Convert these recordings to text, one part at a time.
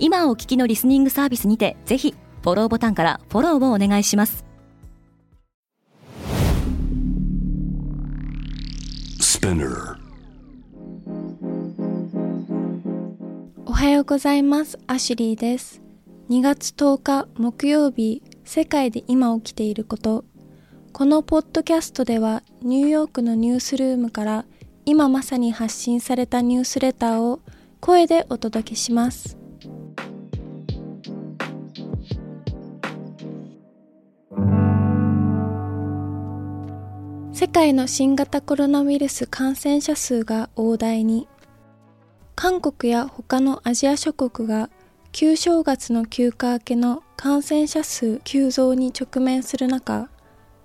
今お聞きのリスニングサービスにてぜひフォローボタンからフォローをお願いします。おはようございます。アシュリーです。2月10日木曜日世界で今起きていること。このポッドキャストではニューヨークのニュースルームから今まさに発信されたニュースレターを声でお届けします世界の新型コロナウイルス感染者数が大台に。韓国や他のアジア諸国が旧正月の休暇明けの感染者数急増に直面する中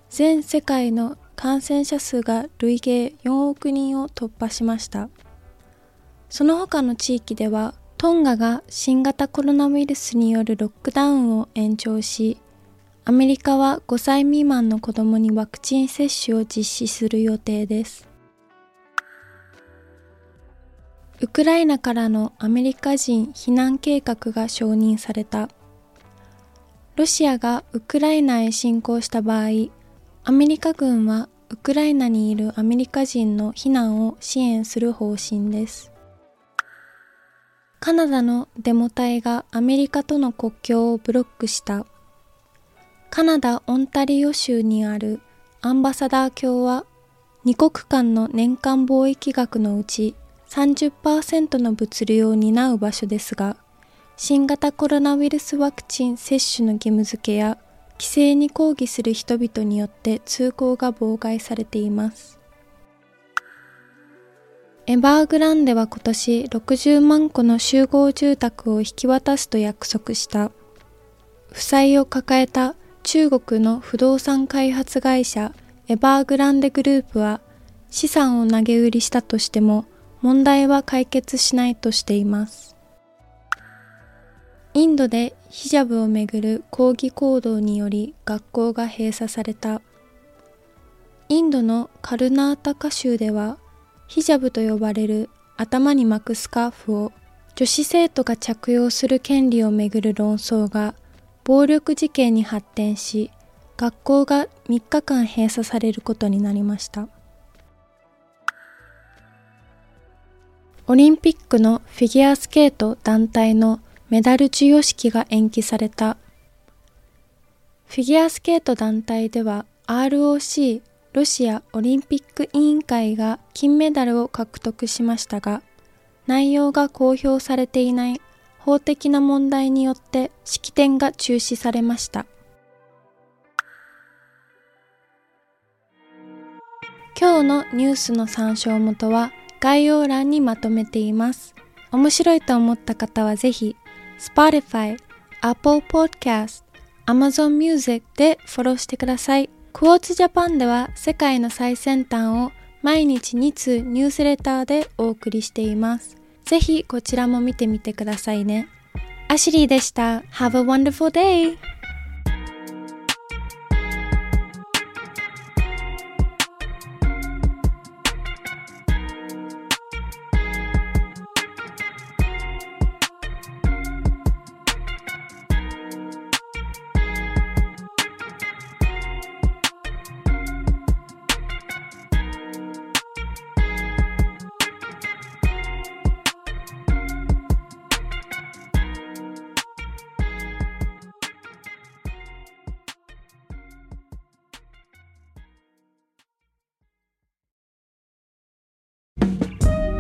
全世界の感染者数が累計4億人を突破しました。その他の地域ではトンガが新型コロナウイルスによるロックダウンを延長しアメリカは5歳未満の子供にワクチン接種を実施する予定ですウクライナからのアメリカ人避難計画が承認されたロシアがウクライナへ侵攻した場合アメリカ軍はウクライナにいるアメリカ人の避難を支援する方針です。カナダのデモ隊がアメリカとの国境をブロックした。カナダ・オンタリオ州にあるアンバサダー卿は2国間の年間貿易額のうち30%の物流を担う場所ですが、新型コロナウイルスワクチン接種の義務付けや規制に抗議する人々によって通行が妨害されています。エバーグランデは今年60万戸の集合住宅を引き渡すと約束した。負債を抱えた中国の不動産開発会社エバーグランデグループは資産を投げ売りしたとしても問題は解決しないとしています。インドでヒジャブをめぐる抗議行動により学校が閉鎖された。インドのカルナータカ州ではヒジャブと呼ばれる頭に巻くスカーフを女子生徒が着用する権利をめぐる論争が暴力事件に発展し学校が3日間閉鎖されることになりましたオリンピックのフィギュアスケート団体のメダル授与式が延期された。フィギュアスケート団体では ROC ロシアオリンピック委員会が金メダルを獲得しましたが、内容が公表されていない法的な問題によって式典が中止されました。今日のニュースの参照元は概要欄にまとめています。面白いと思った方はぜひ Spotify、Apple Podcast、Amazon Music でフォローしてください。クォーツジャパンでは世界の最先端を毎日2通ニュースレターでお送りしています。ぜひこちらも見てみてくださいね。アシリーでした。Have a wonderful day!